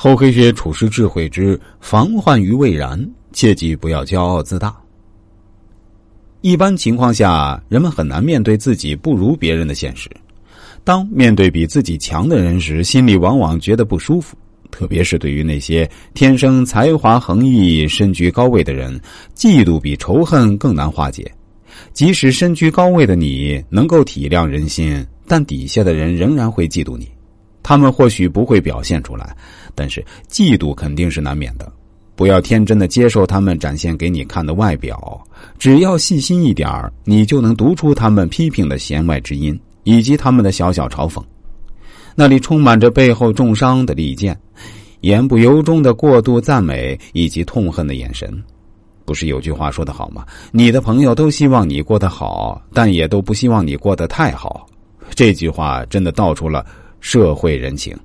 厚黑学处世智慧之防患于未然，切记不要骄傲自大。一般情况下，人们很难面对自己不如别人的现实。当面对比自己强的人时，心里往往觉得不舒服。特别是对于那些天生才华横溢、身居高位的人，嫉妒比仇恨更难化解。即使身居高位的你能够体谅人心，但底下的人仍然会嫉妒你。他们或许不会表现出来，但是嫉妒肯定是难免的。不要天真的接受他们展现给你看的外表，只要细心一点你就能读出他们批评的弦外之音，以及他们的小小嘲讽。那里充满着背后重伤的利剑，言不由衷的过度赞美，以及痛恨的眼神。不是有句话说的好吗？你的朋友都希望你过得好，但也都不希望你过得太好。这句话真的道出了社会人情。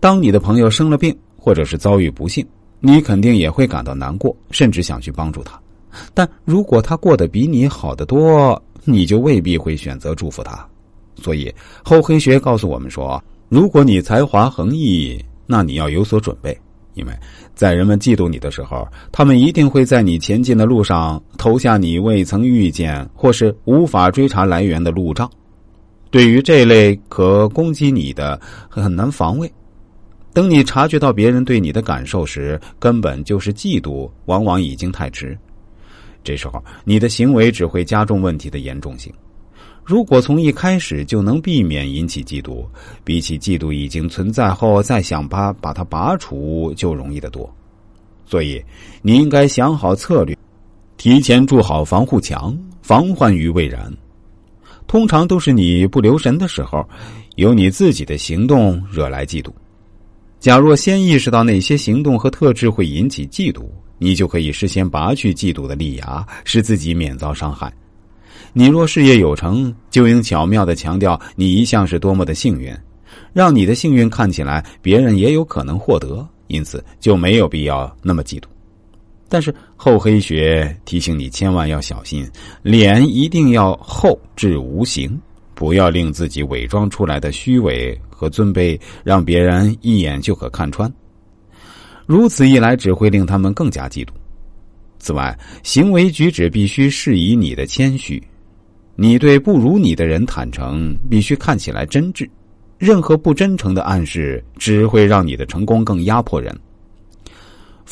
当你的朋友生了病，或者是遭遇不幸，你肯定也会感到难过，甚至想去帮助他。但如果他过得比你好得多，你就未必会选择祝福他。所以，厚黑学告诉我们说：如果你才华横溢，那你要有所准备，因为在人们嫉妒你的时候，他们一定会在你前进的路上投下你未曾遇见或是无法追查来源的路障。对于这类可攻击你的，很难防卫。等你察觉到别人对你的感受时，根本就是嫉妒，往往已经太迟。这时候，你的行为只会加重问题的严重性。如果从一开始就能避免引起嫉妒，比起嫉妒已经存在后再想把把它拔除就容易得多。所以，你应该想好策略，提前筑好防护墙，防患于未然。通常都是你不留神的时候，由你自己的行动惹来嫉妒。假若先意识到哪些行动和特质会引起嫉妒，你就可以事先拔去嫉妒的利牙，使自己免遭伤害。你若事业有成，就应巧妙的强调你一向是多么的幸运，让你的幸运看起来别人也有可能获得，因此就没有必要那么嫉妒。但是厚黑学提醒你千万要小心，脸一定要厚至无形，不要令自己伪装出来的虚伪和尊卑让别人一眼就可看穿。如此一来，只会令他们更加嫉妒。此外，行为举止必须适宜你的谦虚。你对不如你的人坦诚，必须看起来真挚。任何不真诚的暗示，只会让你的成功更压迫人。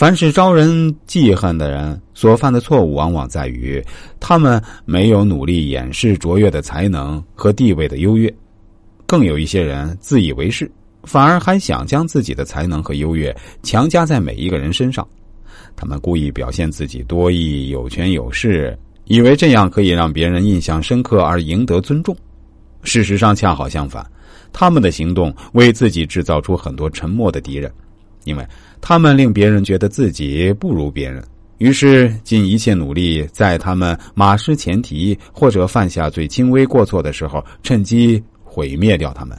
凡是招人记恨的人所犯的错误，往往在于他们没有努力掩饰卓越的才能和地位的优越。更有一些人自以为是，反而还想将自己的才能和优越强加在每一个人身上。他们故意表现自己多义、有权有势。以为这样可以让别人印象深刻而赢得尊重，事实上恰好相反，他们的行动为自己制造出很多沉默的敌人，因为他们令别人觉得自己不如别人，于是尽一切努力在他们马失前蹄或者犯下最轻微过错的时候，趁机毁灭掉他们。